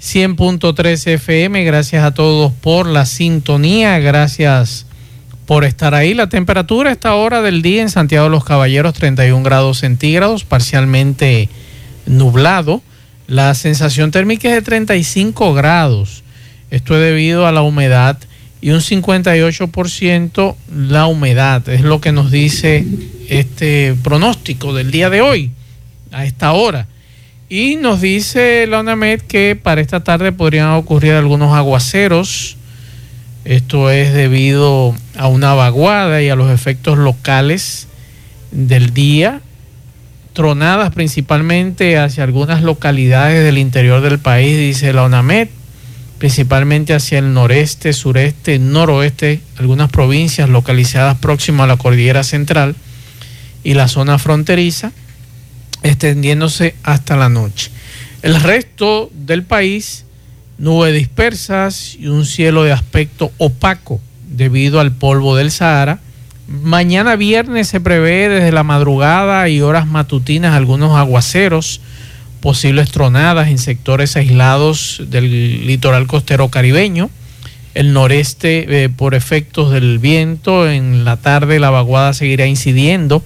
100.3 FM, gracias a todos por la sintonía, gracias por estar ahí. La temperatura a esta hora del día en Santiago de los Caballeros 31 grados centígrados, parcialmente nublado. La sensación térmica es de 35 grados. Esto es debido a la humedad y un 58% la humedad. Es lo que nos dice este pronóstico del día de hoy, a esta hora. Y nos dice la UNAMED que para esta tarde podrían ocurrir algunos aguaceros. Esto es debido a una vaguada y a los efectos locales del día. Tronadas principalmente hacia algunas localidades del interior del país, dice la UNAMED principalmente hacia el noreste, sureste, noroeste, algunas provincias localizadas próximas a la cordillera central y la zona fronteriza, extendiéndose hasta la noche. El resto del país, nubes dispersas y un cielo de aspecto opaco debido al polvo del Sahara. Mañana viernes se prevé desde la madrugada y horas matutinas algunos aguaceros posibles tronadas en sectores aislados del litoral costero caribeño. El noreste, eh, por efectos del viento, en la tarde la vaguada seguirá incidiendo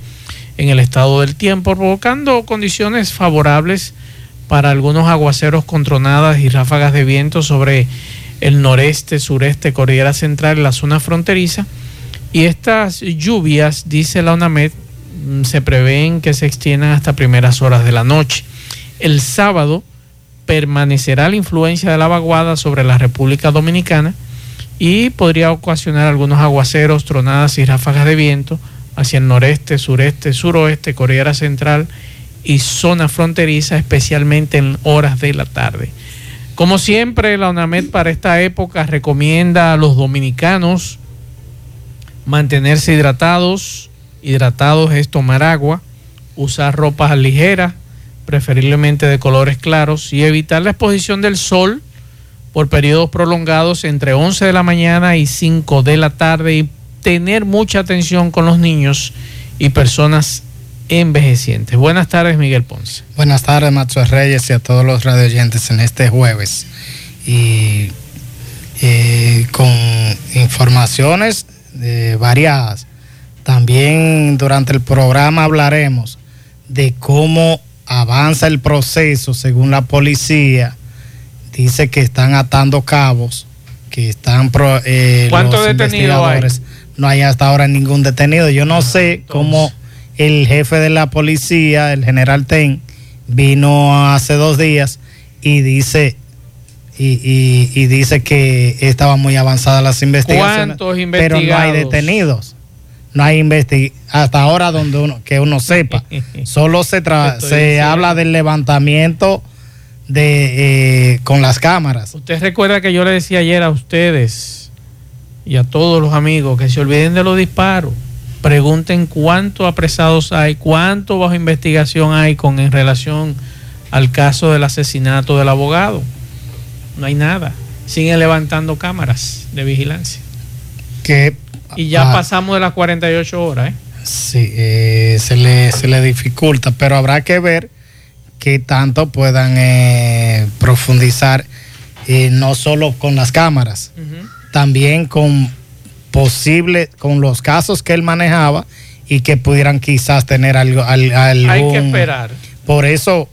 en el estado del tiempo, provocando condiciones favorables para algunos aguaceros con tronadas y ráfagas de viento sobre el noreste, sureste, cordillera central la zona fronteriza. Y estas lluvias, dice la UNAMED, mm, se prevén que se extiendan hasta primeras horas de la noche. El sábado permanecerá la influencia de la vaguada sobre la República Dominicana y podría ocasionar algunos aguaceros, tronadas y ráfagas de viento hacia el noreste, sureste, suroeste, Cordillera Central y zona fronteriza, especialmente en horas de la tarde. Como siempre, la UNAMED para esta época recomienda a los dominicanos mantenerse hidratados. Hidratados es tomar agua, usar ropas ligeras, preferiblemente de colores claros, y evitar la exposición del sol por periodos prolongados entre 11 de la mañana y 5 de la tarde tener mucha atención con los niños y personas envejecientes. Buenas tardes, Miguel Ponce. Buenas tardes, Macho Reyes y a todos los radioyentes en este jueves. Y eh, con informaciones variadas. También durante el programa hablaremos de cómo avanza el proceso según la policía. Dice que están atando cabos, que están eh, ¿Cuántos detenidos hay? No hay hasta ahora ningún detenido. Yo no sé cómo el jefe de la policía, el general Ten, vino hace dos días y dice y, dice que estaban muy avanzadas las investigaciones, pero no hay detenidos no hay investigación. Hasta ahora donde uno, que uno sepa, solo se, se habla del levantamiento de eh, con las cámaras. Usted recuerda que yo le decía ayer a ustedes y a todos los amigos que se olviden de los disparos. Pregunten cuántos apresados hay, cuánto bajo investigación hay con en relación al caso del asesinato del abogado. No hay nada. Siguen levantando cámaras de vigilancia. Que y ya ah. pasamos de las 48 horas, ¿eh? Sí, eh, se, le, se le dificulta, pero habrá que ver qué tanto puedan eh, profundizar, eh, no solo con las cámaras, también con posible, con los casos que él manejaba y que pudieran quizás tener algo. algún, hay que esperar. Por eso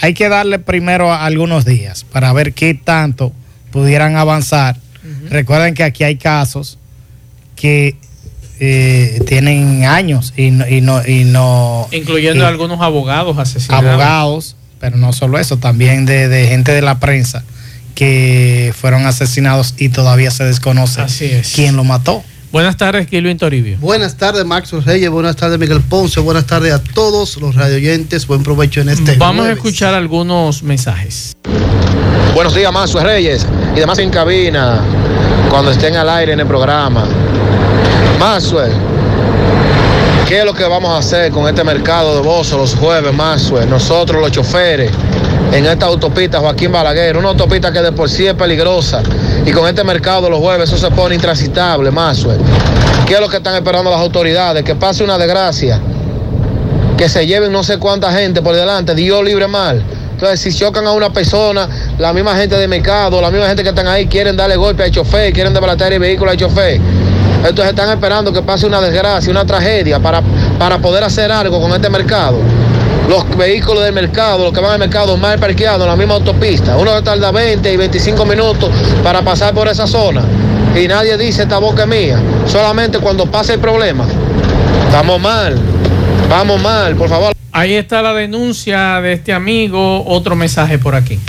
hay que darle primero algunos días para ver qué tanto pudieran avanzar. Recuerden que aquí hay casos que eh, tienen años y no, y no, y no incluyendo algunos abogados asesinados. Abogados, pero no solo eso, también de, gente de la prensa que fueron asesinados y todavía se desconoce quién lo mató. Buenas tardes, Kilvin Toribio. Buenas tardes, Max Reyes. Buenas tardes, Miguel Ponce. Buenas tardes a todos los radioyentes. Buen provecho en este. Vamos a escuchar algunos mensajes. Buenos días, Max Reyes. Y demás en cabina, cuando estén al aire en el programa. Maxwell, ¿qué es lo que vamos a hacer con este mercado de Bozo los jueves, Maxwell? Nosotros, los choferes, en esta autopista Joaquín Balaguer, una autopista que de por sí es peligrosa. Y con este mercado los jueves eso se pone intransitable, Maxwell. ¿Qué es lo que están esperando las autoridades? Que pase una desgracia. Que se lleven no sé cuánta gente por delante, Dios libre mal. Entonces, si chocan a una persona, la misma gente de mercado, la misma gente que están ahí quieren darle golpe al chofer, quieren desbaratar el vehículo al chofer. Entonces están esperando que pase una desgracia, una tragedia para, para poder hacer algo con este mercado los vehículos del mercado, los que van al mercado mal parqueados en la misma autopista. Uno tarda 20 y 25 minutos para pasar por esa zona. Y nadie dice esta boca es mía. Solamente cuando pasa el problema. Estamos mal. Vamos mal, por favor. Ahí está la denuncia de este amigo. Otro mensaje por aquí.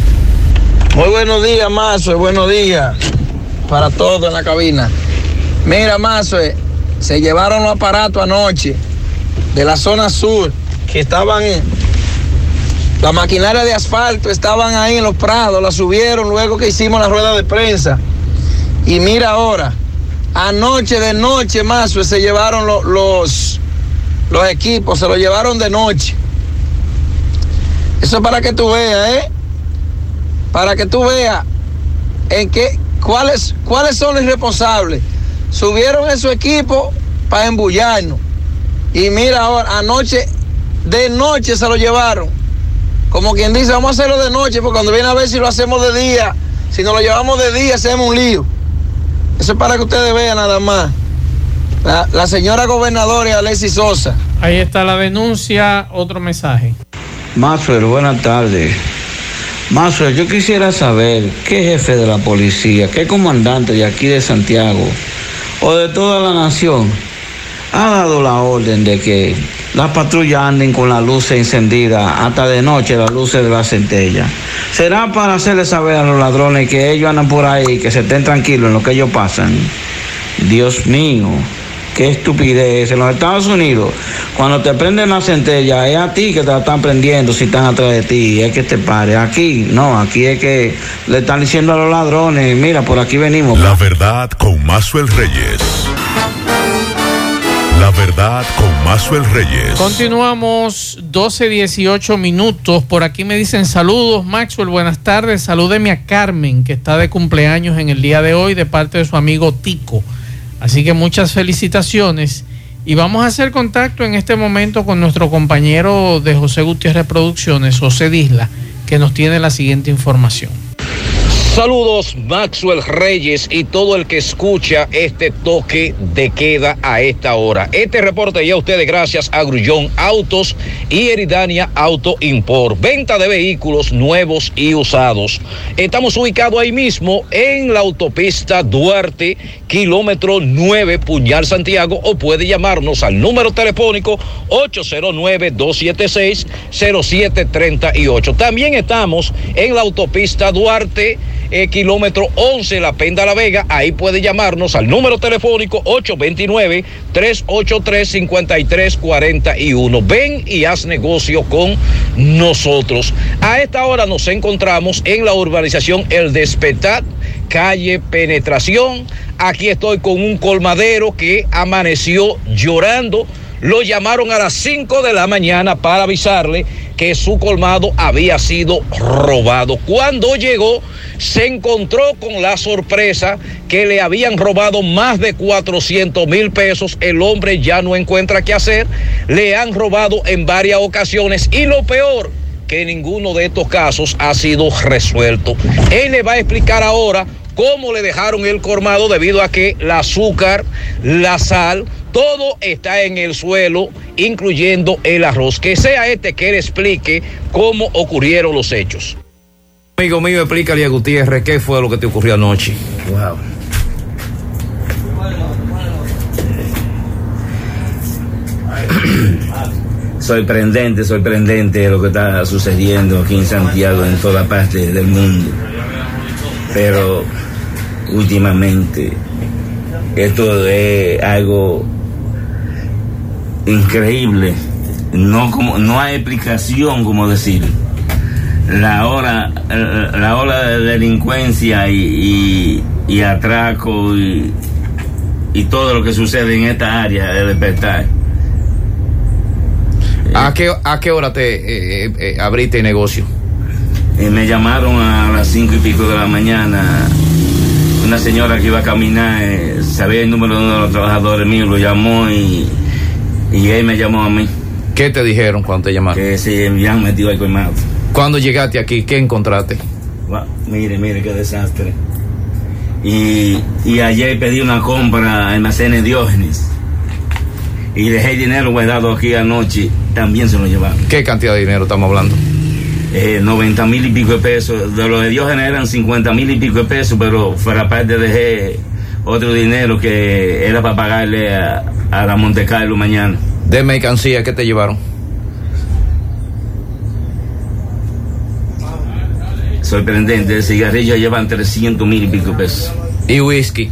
Muy buenos días, Mazo. Buenos días para todos en la cabina. Mira, Mazo, se llevaron los aparatos anoche de la zona sur que estaban, la maquinaria de asfalto estaban ahí en los prados, la subieron luego que hicimos la rueda de prensa. Y mira ahora, anoche de noche más se llevaron los, los, equipos, se los llevaron de noche. Eso es para que tú veas, ¿eh? Para que tú veas en qué, cuáles, cuáles son los responsables. Subieron esos equipos para embullarnos. Y mira ahora, anoche de noche se lo llevaron. Como quien dice, vamos a hacerlo de noche, porque cuando viene a ver si lo hacemos de día, si nos lo llevamos de día, hacemos un lío. Eso es para que ustedes vean nada más. La, señora gobernadora Alexis Sosa. Ahí está la denuncia, otro mensaje. Maxwell, buenas tardes. Maxwell, yo quisiera saber qué jefe de la policía, qué comandante de aquí de Santiago o de toda la nación ha dado la orden de que las patrullas anden con las luces encendidas hasta de noche, las luces de la centella. ¿Será para hacerle saber a los ladrones que ellos andan por ahí, que se estén tranquilos en lo que ellos pasan? Dios mío, qué estupidez. En los Estados Unidos, cuando te prenden la centella, es a ti que te la están prendiendo si están atrás de ti, es que te pare. Aquí, no, aquí es que le están diciendo a los ladrones, mira, por aquí venimos. La verdad con Mazuel Reyes. La verdad con Mazuel Reyes. Continuamos 12, 18 minutos. Por aquí me dicen saludos, Maxwell. Buenas tardes. Salúdeme a Carmen, que está de cumpleaños en el día de hoy, de parte de su amigo Tico. Así que muchas felicitaciones. Y vamos a hacer contacto en este momento con nuestro compañero de José Gutiérrez Producciones, José Disla, que nos tiene la siguiente información. Saludos Maxwell Reyes y todo el que escucha este toque de queda a esta hora. Este reporte ya ustedes gracias a Grullón Autos y Eridania Auto Import. Venta de vehículos nuevos y usados. Estamos ubicados ahí mismo en la autopista Duarte, kilómetro 9, Puñal Santiago, o puede llamarnos al número telefónico 809-276-0738. También estamos en la autopista Duarte eh, kilómetro 11, La Penda La Vega. Ahí puede llamarnos al número telefónico 829-383-5341. Ven y haz negocio con nosotros. A esta hora nos encontramos en la urbanización El Despetat, calle Penetración. Aquí estoy con un colmadero que amaneció llorando. Lo llamaron a las 5 de la mañana para avisarle que su colmado había sido robado. Cuando llegó, se encontró con la sorpresa que le habían robado más de 400 mil pesos. El hombre ya no encuentra qué hacer. Le han robado en varias ocasiones y lo peor, que ninguno de estos casos ha sido resuelto. Él le va a explicar ahora cómo le dejaron el colmado debido a que el azúcar, la sal, todo está en el suelo, incluyendo el arroz. Que sea este que él explique cómo ocurrieron los hechos. Amigo mío, explícale a Gutiérrez qué fue lo que te ocurrió anoche. Wow. sorprendente, sorprendente lo que está sucediendo aquí en Santiago, en toda parte del mundo. Pero últimamente Esto es algo increíble. No, como, no hay explicación, como decir. La hora, la de delincuencia y atraco y, y todo lo que sucede en esta área de despertar. ¿A qué, a qué hora te eh, eh, abriste el negocio? Eh, me llamaron a las cinco y pico de la mañana. Una señora que iba a caminar, eh, sabía el número de uno de los trabajadores míos, lo llamó y, y él me llamó a mí. ¿Qué te dijeron cuando te llamaron? Que se habían metido al colmado. Cuando llegaste aquí, ¿qué encontraste? Mire, mire qué desastre. Y, y ayer pedí una compra a almacenes Diógenes. Y dejé el dinero guardado aquí anoche, también se lo llevaron. ¿Qué cantidad de dinero estamos hablando? Eh, 90 mil y pico de pesos. De los de Diógenes eran 50 mil y pico de pesos, pero fuera parte dejé otro dinero que era para pagarle a, a la Monte Carlo mañana. ¿De mercancía qué te llevaron? Sorprendente, el cigarrillo llevan 300 mil y pico de pesos. ¿Y whisky?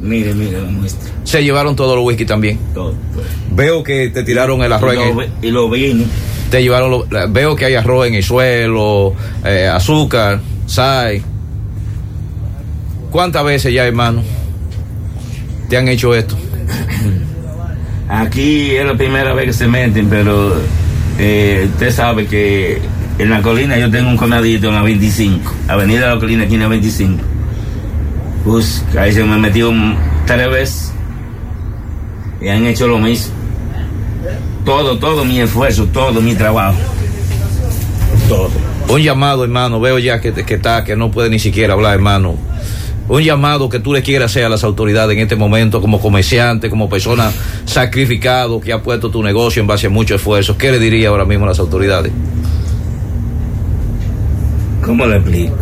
Mire, mire la muestra. Se llevaron todos los whisky también. Todo. Veo que te tiraron el arroz Y en lo, el, y lo vino. te llevaron lo- veo que hay arroz en el suelo, eh, azúcar, sal. ¿Cuántas veces ya, hermano, te han hecho esto? Aquí es la primera vez que se meten, pero eh, usted sabe que en la colina yo tengo un colmadito en la 25, Avenida de la Colina, aquí en la 25. Pues ahí se me metió un- tres veces y han hecho lo mismo. Todo, todo mi esfuerzo, todo mi trabajo. Todo. Un llamado, hermano, veo ya que, que está, que no puede ni siquiera hablar, hermano. Un llamado que tú le quieras hacer a las autoridades en este momento como comerciante, como persona sacrificado que ha puesto tu negocio en base a mucho esfuerzo. ¿Qué le diría ahora mismo a las autoridades? ¿Cómo le explico?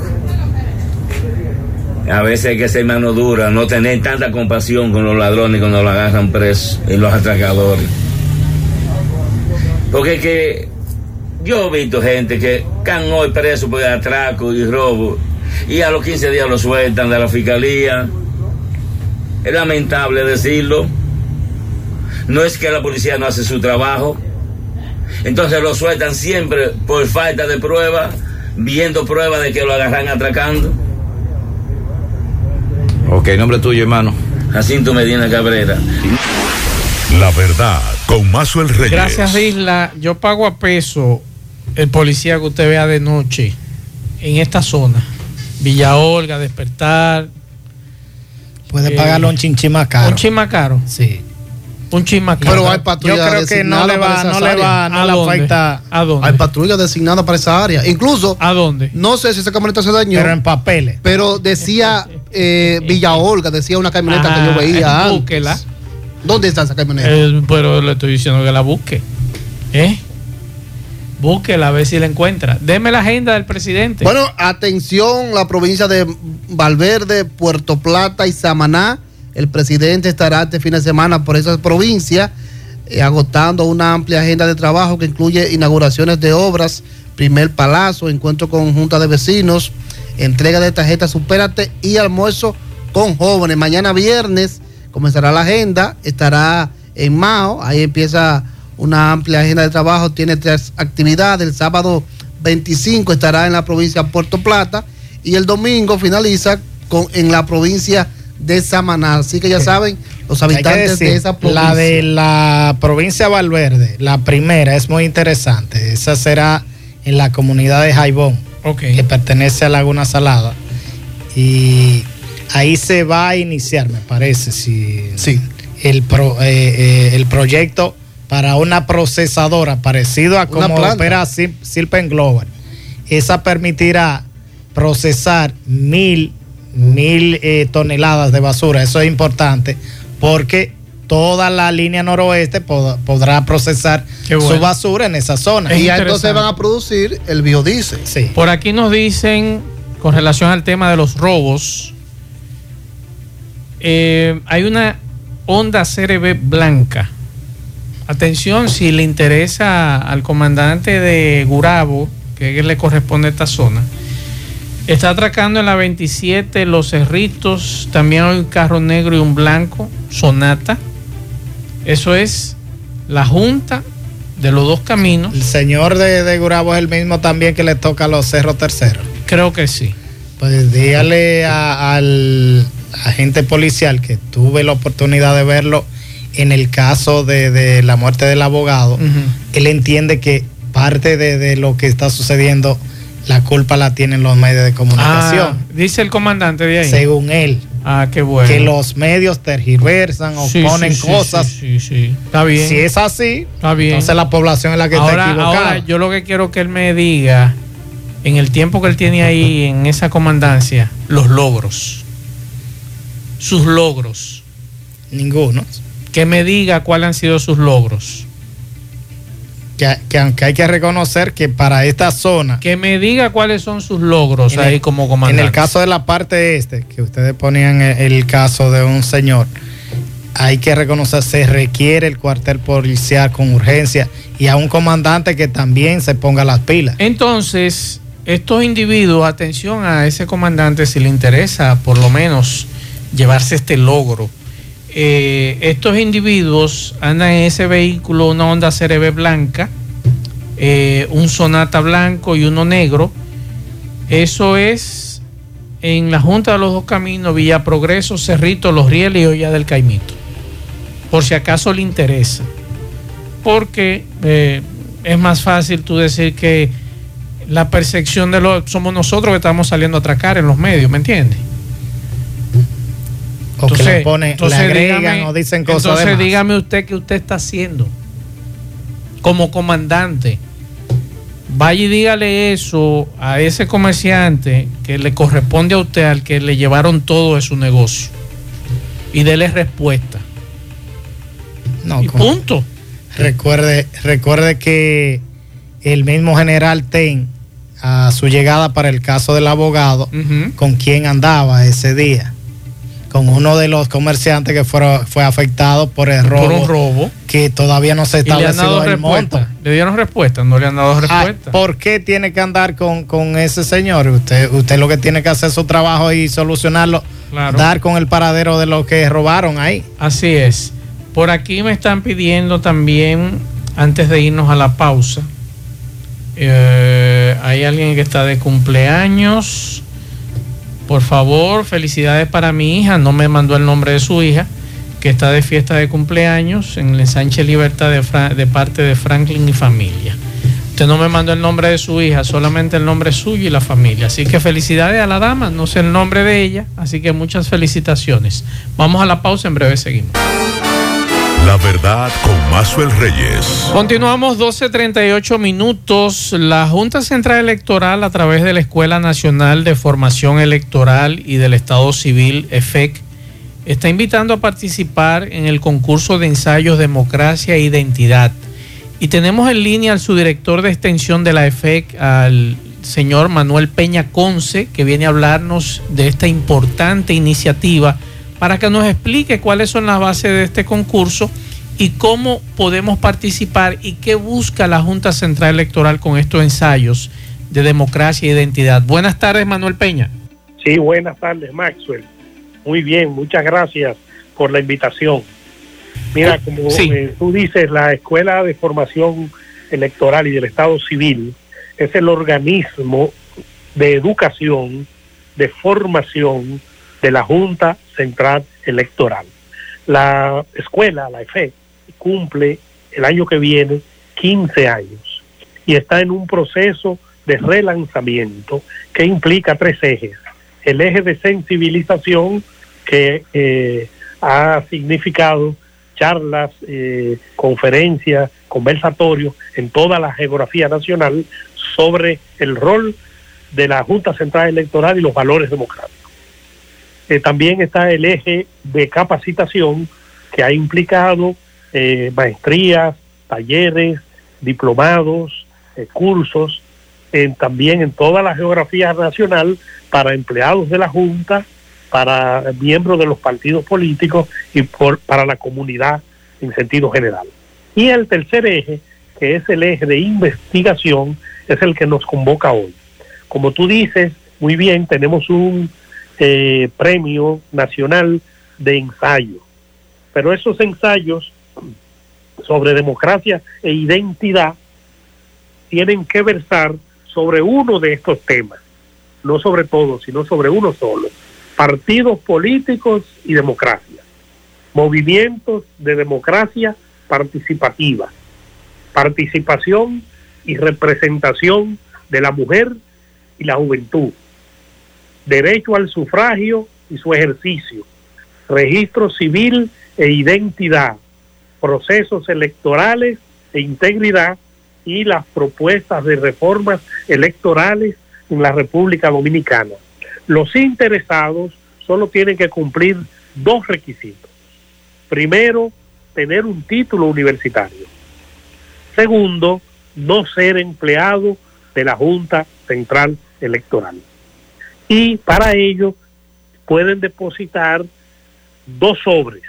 A veces hay que ser mano dura, no tener tanta compasión con los ladrones cuando lo agarran presos y los atracadores. Porque que yo he visto gente que están hoy presos por atraco y robo y a los 15 días lo sueltan de la fiscalía. Es lamentable decirlo. No es que la policía no hace su trabajo. Entonces lo sueltan siempre por falta de prueba, viendo pruebas de que lo agarran atracando. Ok, nombre tuyo, hermano. Jacinto Medina Cabrera. La verdad, con Mazuel Reyes. Gracias, Isla. Yo pago a peso el policía que usted vea de noche en esta zona. Villa Olga, Despertar. Puede Eh, pagarlo un chinchín más caro. Un chin más caro. Sí. Un chin más caro. Pero hay Yo patrullas creo que no le va, esas no le áreas. va, no ¿A le dónde? afecta. ¿A dónde? Hay patrullas designadas para esa área. Incluso, ¿A dónde? no sé si esa camioneta se dañó, Pero en papeles. pero decía eh, Villa Olga, decía una camioneta que yo veía antes. búsquela. ¿Dónde está esa camioneta? Eh, pero le estoy diciendo que la busque. ¿Eh? Búsquela a ver si la encuentra. Deme la agenda del presidente. Bueno, atención, la provincia de Valverde, Puerto Plata y Samaná. El presidente estará este fin de semana por esas provincias, eh, agotando una amplia agenda de trabajo que incluye inauguraciones de obras, primer palazo, encuentro con junta de vecinos, entrega de tarjetas Supérate y almuerzo con jóvenes. Mañana viernes comenzará la agenda, estará en Mao, ahí empieza una amplia agenda de trabajo, tiene tres actividades, el sábado 25 estará en la provincia de Puerto Plata y el domingo finaliza con, en la provincia de Samaná. Así que ya saben, los habitantes decir, de esa provincia. La de la provincia de Valverde, la primera, es muy interesante. Esa será en la comunidad de Jaibón, que pertenece a Laguna Salada. Y ahí se va a iniciar, me parece, si Sí. el, pro- eh, eh, el proyecto para una procesadora parecido a como opera Sil- Silpen Global. Esa permitirá procesar mil, mil eh, toneladas de basura. Eso es importante porque toda la línea noroeste pod- podrá procesar bueno. su basura en esa zona. Es y ya entonces van a producir el biodiesel. Sí. Por aquí nos dicen, con relación al tema de los robos, eh, hay una Honda CRB blanca. Atención, si le interesa al comandante de Gurabo, que le corresponde a esta zona, Está atracando en la 27 Los Cerritos. También hay un carro negro y un blanco, Sonata. Eso es la junta de los dos caminos. El señor de, de Gurabo es el mismo también que le toca a los cerros terceros. Creo que sí. Pues dígale a- al agente policial que tuve la oportunidad de verlo en el caso de, de la muerte del abogado. Él entiende que parte de, de lo que está sucediendo, la culpa la tienen los medios de Ah, comunicación. dice el comandante de ahí. según él. Ah, qué bueno. Que los medios tergiversan o Sí, ponen sí, cosas. Sí, sí, sí. Está bien. Si es así, Está bien. entonces la población es la que ahora, está equivocada. ahora yo lo que quiero que él me diga, en el tiempo que él tiene ahí en esa comandancia, los logros. Sus logros. Ninguno. Que me diga cuáles han sido sus logros. Que, que aunque hay que reconocer que para esta zona, Que me diga cuáles son sus logros En ahí como en comandante. el caso de la parte este, que ustedes ponían el, el caso de un señor, hay que reconocer, se requiere el cuartel policial con urgencia y a un comandante que también se ponga las pilas. Entonces, estos individuos, atención a ese comandante si le interesa por lo menos llevarse este logro. Eh, estos individuos andan en ese vehículo, una Honda CRB blanca, eh, un Sonata blanco y uno negro. Eso es en la Junta de los Dos Caminos, Villa Progreso, Cerrito, Los Rieles y Olla del Caimito. Por si acaso le interesa. Porque eh, es más fácil tú decir que la percepción de lo somos nosotros que estamos saliendo a atracar en los medios, ¿me entiendes? O que le ponen, le agregan o dicen cosas de Entonces dígame usted qué usted está haciendo como comandante. Vaya y dígale eso a ese comerciante que le corresponde a usted, al que le llevaron todo de su negocio. Y dele respuesta. No, y punto. Recuerde, recuerde que el mismo general Ten, a su llegada para el caso del abogado, con quien andaba ese día, con uno de los comerciantes que fueron, fue afectado por el robo, Por un robo. que todavía no se estableció dado el monto. ¿Le dieron respuesta? No le han dado Ah, respuesta. ¿Por qué tiene que andar con, con ese señor? Usted, usted lo que tiene que hacer su trabajo y solucionarlo, Claro. dar con el paradero de lo que robaron ahí. Así es. Por aquí me están pidiendo también, antes de irnos a la pausa, eh, hay alguien que está de cumpleaños. Por favor, felicidades para mi hija. No me mandó el nombre de su hija, que está de fiesta de cumpleaños en el ensanche Libertad de, de parte de Franklin y familia. Usted no me mandó el nombre de su hija, solamente el nombre suyo y la familia. Así que felicidades a la dama, no sé el nombre de ella, así que muchas felicitaciones. Vamos a la pausa, en breve seguimos. La verdad con Mazuel Reyes. Continuamos 12.38 minutos. La Junta Central Electoral a través de la Escuela Nacional de Formación Electoral y del Estado Civil, EFEC, está invitando a participar en el concurso de ensayos Democracia e Identidad. Y tenemos en línea al subdirector de extensión de la EFEC, al señor Manuel Peña Conce, que viene a hablarnos de esta importante iniciativa para que nos explique cuáles son las bases de este concurso y cómo podemos participar y qué busca la Junta Central Electoral con estos ensayos de democracia e identidad. Buenas tardes, Manuel Peña. Sí, buenas tardes, Maxwell. Muy bien, muchas gracias por la invitación. Mira, como Sí. eh, tú dices, la Escuela de Formación Electoral y del Estado Civil es el organismo de educación, de formación de la Junta Central Electoral. La escuela, la EFE, cumple el año que viene 15 años y está en un proceso de relanzamiento que implica tres ejes. El eje de sensibilización que eh, ha significado charlas, eh, conferencias, conversatorios en toda la geografía nacional sobre el rol de la Junta Central Electoral y los valores democráticos. Eh, también está el eje de capacitación que ha implicado eh, maestrías, talleres, diplomados, eh, cursos, también en toda la geografía nacional para empleados de la Junta, para miembros de los partidos políticos y por, para la comunidad en sentido general. Y el tercer eje, que es el eje de investigación, es el que nos convoca hoy. Como tú dices, muy bien, tenemos un eh, premio nacional de ensayo, pero esos ensayos sobre democracia e identidad tienen que versar sobre uno de estos temas, no sobre todo, sino sobre uno solo, partidos políticos y democracia, movimientos de democracia participativa, participación y representación de la mujer y la juventud, derecho al sufragio y su ejercicio, registro civil e identidad, procesos electorales e integridad y las propuestas de reformas electorales en la República Dominicana. Los interesados solo tienen que cumplir dos requisitos. Primero, tener un título universitario. Segundo, no ser empleado de la Junta Central Electoral. Y para ello pueden depositar dos sobres.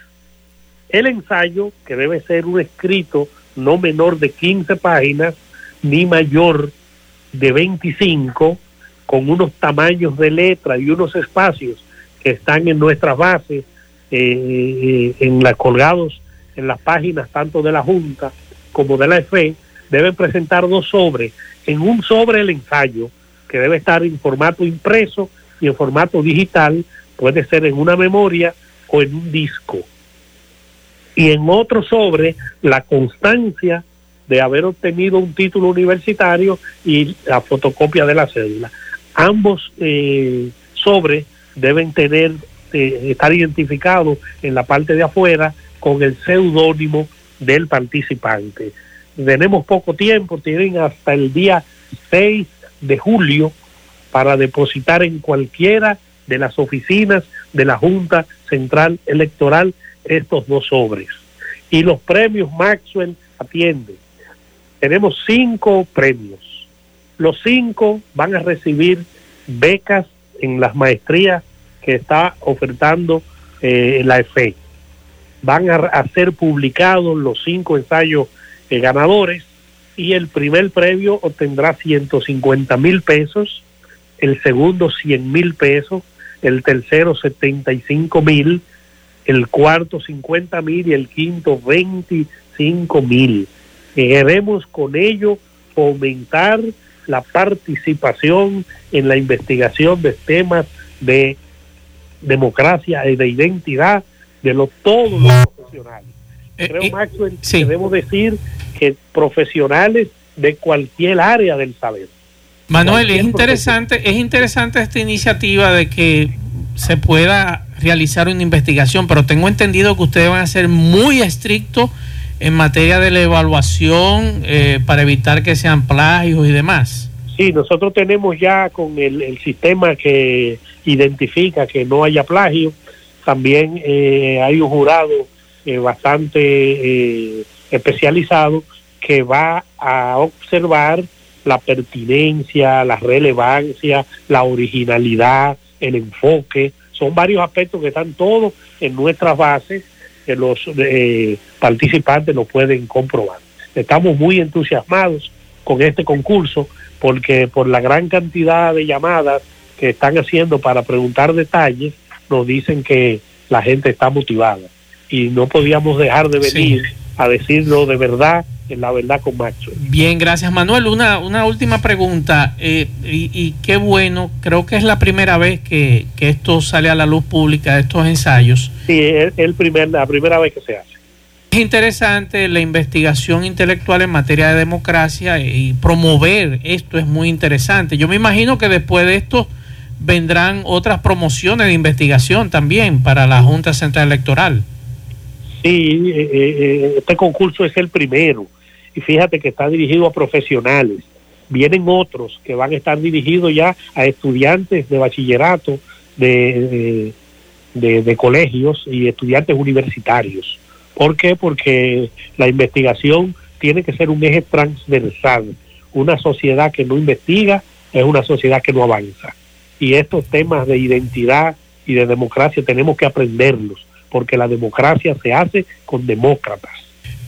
El ensayo, que debe ser un escrito no menor de 15 páginas, ni mayor de 25, con unos tamaños de letra y unos espacios que están en nuestras bases, eh, en las colgados en las páginas tanto de la Junta como de la EFE, deben presentar dos sobres. En un sobre el ensayo, que debe estar en formato impreso y en formato digital, puede ser en una memoria o en un disco. Y en otro sobre, la constancia de haber obtenido un título universitario y la fotocopia de la cédula. Ambos eh, sobres deben tener eh, estar identificados en la parte de afuera con el seudónimo del participante. Tenemos poco tiempo, tienen hasta el día 6 de julio para depositar en cualquiera de las oficinas de la Junta Central Electoral estos dos sobres. Y los premios Maxwell atienden. Tenemos cinco premios. Los cinco van a recibir becas en las maestrías que está ofertando eh, la EFE. Van a, ser publicados los cinco ensayos eh, ganadores y el primer premio obtendrá 150 mil pesos, el segundo 100 mil pesos, el tercero 75 mil, el cuarto 50 mil y el quinto 25 mil. Queremos con ello fomentar la participación en la investigación de temas de democracia y de identidad de los, todos los profesionales. Eh, Creo, eh, Maxwell, sí. que debemos decir que profesionales de cualquier área del saber. Manuel, es interesante, es interesante esta iniciativa de que se pueda realizar una investigación, pero tengo entendido que ustedes van a ser muy estrictos en materia de la evaluación eh, para evitar que sean plagios y demás. Sí, nosotros tenemos ya con el, el sistema que identifica que no haya plagio, también eh, hay un jurado eh, bastante eh, especializado que va a observar la pertinencia, la relevancia, la originalidad, el enfoque. Son varios aspectos que están todos en nuestras bases que los eh, participantes lo pueden comprobar. Estamos muy entusiasmados con este concurso porque por la gran cantidad de llamadas que están haciendo para preguntar detalles, nos dicen que la gente está motivada y no podíamos dejar de venir a decirlo de verdad, en la verdad con Maxwell. Bien, gracias Manuel. Una, una última pregunta eh, y, y qué bueno, creo que es la primera vez que, que esto sale a la luz pública, estos ensayos. Sí, es el primer, la primera vez que se hace. Es interesante la investigación intelectual en materia de democracia y promover esto es muy interesante. Yo me imagino que después de esto vendrán otras promociones de investigación también para la Junta Central Electoral. Sí, eh, eh, este concurso es el primero y fíjate que está dirigido a profesionales. Vienen otros que van a estar dirigidos ya a estudiantes de bachillerato, de, de- de colegios y estudiantes universitarios. ¿Por qué? Porque la investigación tiene que ser un eje transversal. Una sociedad que no investiga es una sociedad que no avanza. Y estos temas de identidad y de democracia tenemos que aprenderlos, porque la democracia se hace con demócratas.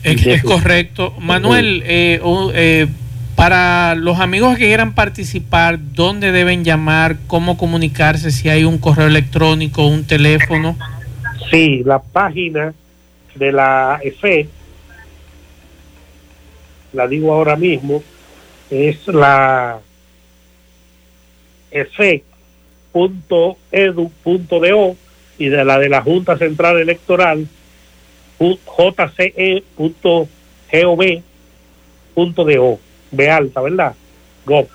Es, es correcto. Manuel, eh, u- eh, Para los amigos que quieran participar, ¿dónde deben llamar? ¿Cómo comunicarse? Si hay un correo electrónico, un teléfono. Sí, la página de la EFE, la digo ahora mismo, es la efe.edu.do y de la de la Junta Central Electoral jce.gov.do, de alta, ¿verdad? Gov,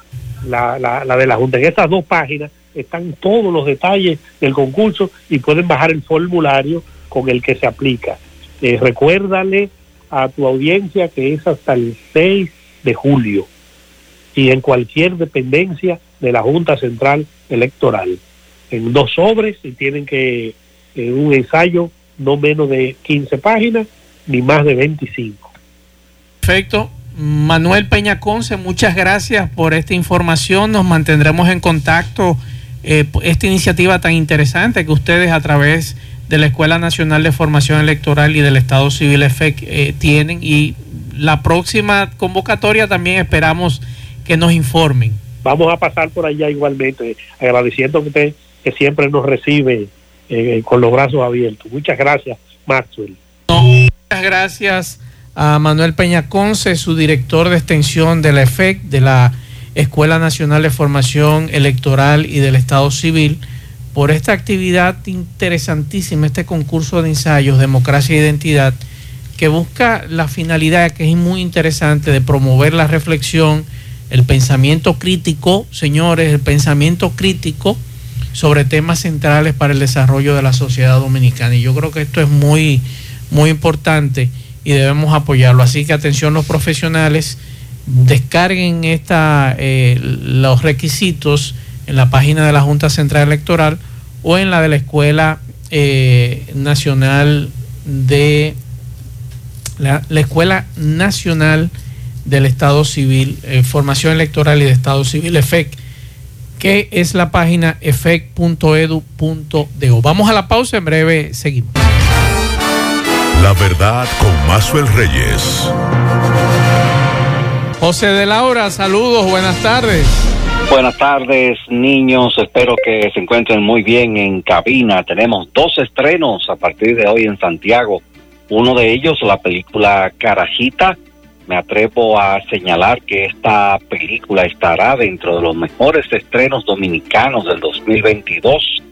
la, la, la de la Junta. En estas dos páginas están todos los detalles del concurso y pueden bajar el formulario con el que se aplica. Eh, recuérdale a tu audiencia que es hasta el 6 de julio y en cualquier dependencia de la Junta Central Electoral. En dos sobres y tienen que, en un ensayo, no menos de 15 páginas ni más de 25. Perfecto. Manuel Peña Conce, muchas gracias por esta información. Nos mantendremos en contacto. Eh, esta iniciativa tan interesante que ustedes a través de la Escuela Nacional de Formación Electoral y del Estado Civil EFEC eh, tienen y la próxima convocatoria también esperamos que nos informen. Vamos a pasar por allá igualmente, agradeciendo que usted que siempre nos recibe eh, con los brazos abiertos. Muchas gracias, Maxwell. muchas gracias a Manuel Peña Conce, su director de extensión de la EFEC, de la Escuela Nacional de Formación Electoral y del Estado Civil, por esta actividad interesantísima, este concurso de ensayos, Democracia e Identidad, que busca la finalidad, que es muy interesante, de promover la reflexión, el pensamiento crítico, señores, el pensamiento crítico sobre temas centrales para el desarrollo de la sociedad dominicana. Y yo creo que esto es muy, muy importante y debemos apoyarlo. Así que atención los profesionales, descarguen esta, eh, los requisitos en la página de la Junta Central Electoral o en la de la Escuela eh, Nacional de la, Escuela Nacional del Estado Civil, eh, Formación Electoral y de Estado Civil, EFEC, que es la página efec.edu.do. Vamos a la pausa, en breve seguimos. La verdad con Mazuel Reyes. José de Laura, saludos, buenas tardes. Buenas tardes, niños. Espero que se encuentren muy bien en cabina. Tenemos dos estrenos a partir de hoy en Santiago. Uno de ellos, la película Carajita. Me atrevo a señalar que esta película estará dentro de los mejores estrenos dominicanos del 2022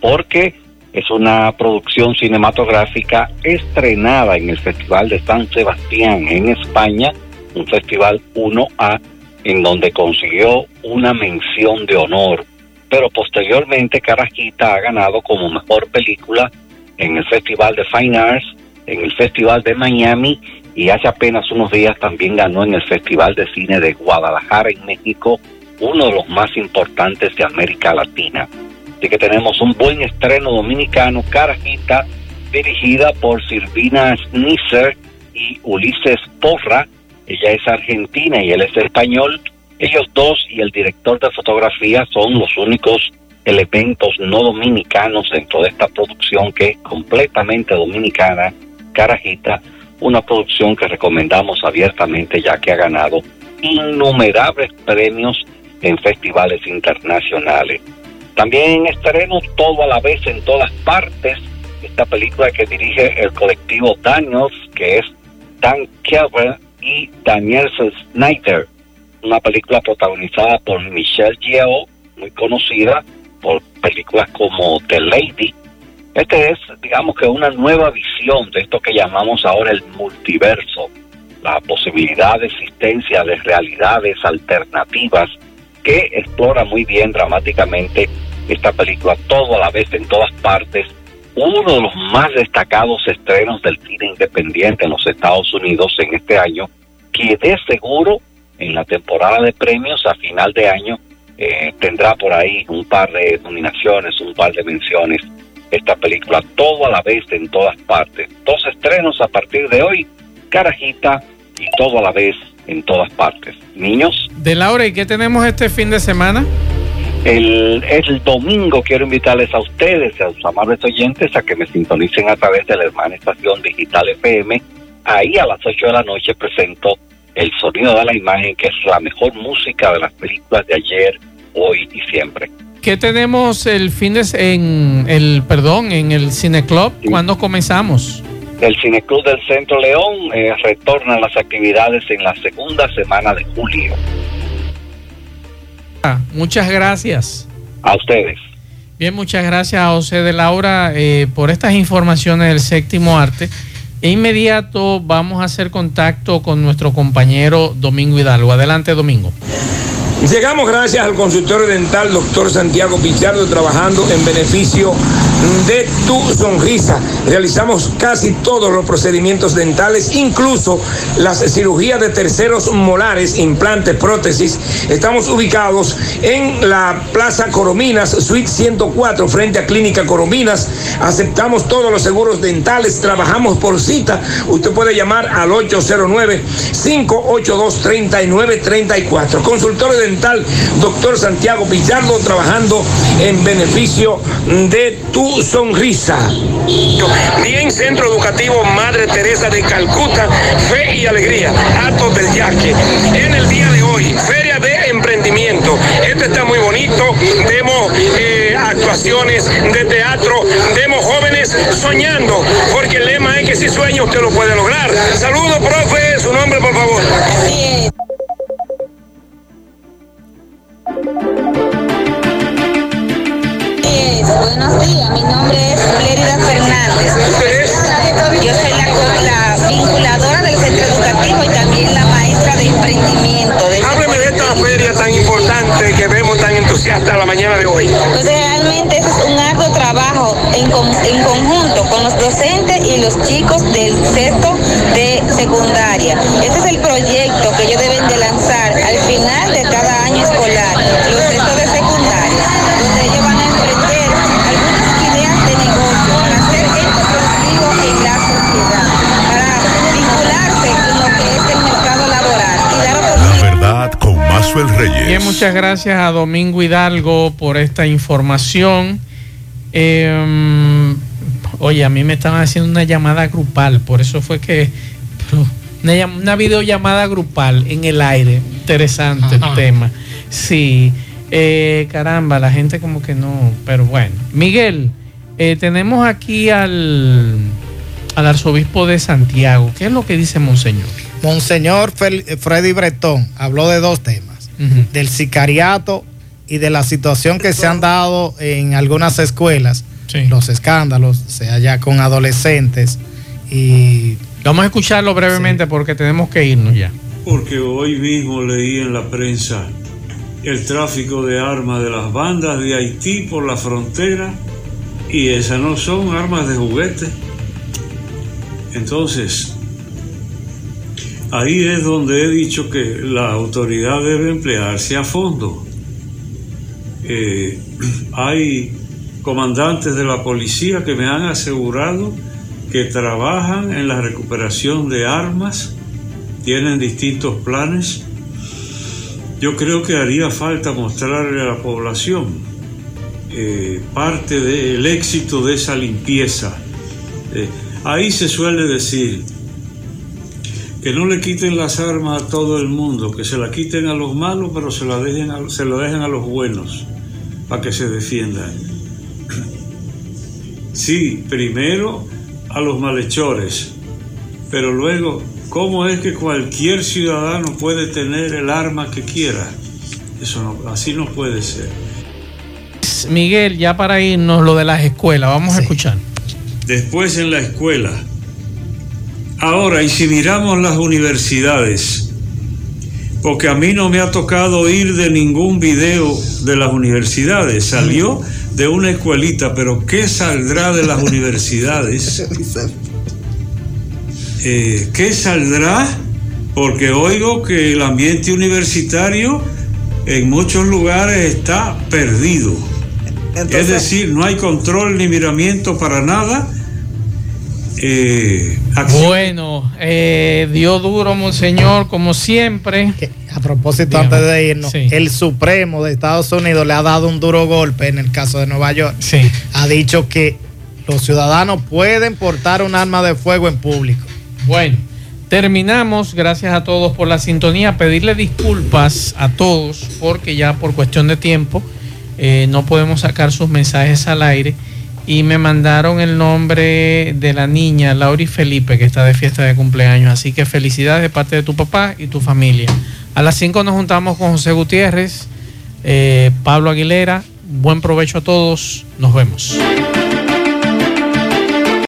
porque es una producción cinematográfica estrenada en el Festival de San Sebastián en España, un festival 1A en donde consiguió una mención de honor, pero posteriormente Carajita ha ganado como mejor película en el Festival de Fine Arts, en el Festival de Miami y hace apenas unos días también ganó en el Festival de Cine de Guadalajara en México, uno de los más importantes de América Latina. Así que tenemos un buen estreno dominicano, Carajita, dirigida por Silvina Snisser y Ulises Porra. Ella es argentina y él es español. Ellos dos y el director de fotografía son los únicos elementos no dominicanos dentro de esta producción que es completamente dominicana, Carajita, una producción que recomendamos abiertamente ya que ha ganado innumerables premios en festivales internacionales. También en estreno todo a la vez en todas partes, esta película que dirige el colectivo Daniels, que es Dan Kelvin y Daniel Snyder, una película protagonizada por Michelle Yeoh, muy conocida por películas como The Lady. Este es, digamos que una nueva visión de esto que llamamos ahora el multiverso, la posibilidad de existencia de realidades alternativas que explora muy bien dramáticamente esta película, todo a la vez en todas partes, uno de los más destacados estrenos del cine independiente en los Estados Unidos en este año, que de seguro en la temporada de premios a final de año eh, tendrá por ahí un par de nominaciones, un par de menciones. Esta película, todo a la vez en todas partes. Dos estrenos a partir de hoy, Carajita y todo a la vez en todas partes. Niños. De Laura, ¿y qué tenemos este fin de semana? El, el domingo quiero invitarles a ustedes, a sus amables oyentes, a que me sintonicen a través de la hermana estación digital FM. Ahí a las 8 de la noche presento el sonido de la imagen, que es la mejor música de las películas de ayer, hoy y siempre. ¿Qué tenemos el fin de en el perdón en el Cine Club? ¿Cuándo comenzamos? El Cineclub del Centro León eh, retorna las actividades en la segunda semana de julio. Ah, muchas gracias. A ustedes. Bien, muchas gracias a José de Laura eh, por estas informaciones del séptimo arte. E inmediato vamos a hacer contacto con nuestro compañero Domingo Hidalgo. Adelante, Domingo. Llegamos gracias al consultorio dental doctor Santiago Pichardo trabajando en beneficio de tu sonrisa. Realizamos casi todos los procedimientos dentales, incluso las cirugías de terceros molares, implantes, prótesis. Estamos ubicados en la Plaza Corominas, Suite 104, frente a Clínica Corominas. Aceptamos todos los seguros dentales, trabajamos por cita. Usted puede llamar al 809-582-3934. Consultorio dental doctor Santiago Pichardo, trabajando en beneficio de tu sonrisa. Bien, Centro Educativo Madre Teresa de Calcuta, Fe y Alegría, Atos del Yaque. En el día de hoy, Feria de Emprendimiento. Esto está muy bonito. Vemos eh, actuaciones de teatro, vemos jóvenes soñando, porque el lema es que si sueña usted lo puede lograr. Saludos, profe, su nombre, por favor. Buenos días, mi nombre es Lérida Fernández. Yo soy la, vinculadora del centro educativo y también la maestra de emprendimiento. Hábleme de esta feria tan importante que vemos tan entusiasta la mañana de hoy. Pues realmente es un arduo trabajo en, en conjunto con los docentes y los chicos del sexto de secundaria. Este es el proyecto que ellos deben de lanzar muchas gracias a Domingo Hidalgo por esta información. Eh, oye, a mí me estaban haciendo una llamada grupal, por eso fue que una, una videollamada grupal en el aire. Interesante el tema. Sí, eh, caramba, la gente como que no, pero bueno. Miguel, eh, tenemos aquí al, al arzobispo de Santiago. ¿Qué es lo que dice Monseñor? Monseñor Fel- Freddy Bretón habló de dos temas, Del sicariato y de la situación que se han dado en algunas escuelas, Sí. los escándalos, sea ya con adolescentes y Vamos a escucharlo brevemente porque tenemos que irnos ya. Porque hoy mismo leí en la prensa el tráfico de armas de las bandas de Haití por la frontera y esas no son armas de juguete. Entonces, ahí es donde he dicho que la autoridad debe emplearse a fondo. Eh, hay comandantes de la policía que me han asegurado que trabajan en la recuperación de armas, tienen distintos planes. Yo creo que haría falta mostrarle a la población eh, parte del éxito de esa limpieza. Eh, ahí se suele decir que no le quiten las armas a todo el mundo, que se la quiten a los malos, pero se la dejen a, se lo dejen a los buenos para que se defiendan. Sí, primero a los malhechores, pero luego, ¿cómo es que cualquier ciudadano puede tener el arma que quiera? Eso no, así no puede ser. Miguel, ya para irnos, lo de las escuelas, vamos a escuchar. Después en la escuela. Ahora, y si miramos las universidades, porque a mí no me ha tocado ir de ningún video de las universidades, salió de una escuelita, pero ¿qué saldrá de las universidades? Eh, ¿Qué saldrá? Porque oigo que el ambiente universitario en muchos lugares está perdido. es decir, no hay control ni miramiento para nada. Eh, acción- Bueno, eh, dio duro, Monseñor, como siempre. a propósito Dígame. antes de irnos, Sí. el Supremo de Estados Unidos le ha dado un duro golpe en el caso de Nueva York. Sí. Ha dicho que los ciudadanos pueden portar un arma de fuego en público. Bueno, Terminamos, gracias a todos por la sintonía, pedirle disculpas a todos porque ya por cuestión de tiempo eh, no podemos sacar sus mensajes al aire y me mandaron el nombre de la niña Lauri Felipe que está de fiesta de cumpleaños, así que felicidades de parte de tu papá y tu familia. A las 5 nos juntamos con José Gutiérrez, eh, Pablo Aguilera, buen provecho a todos, nos vemos.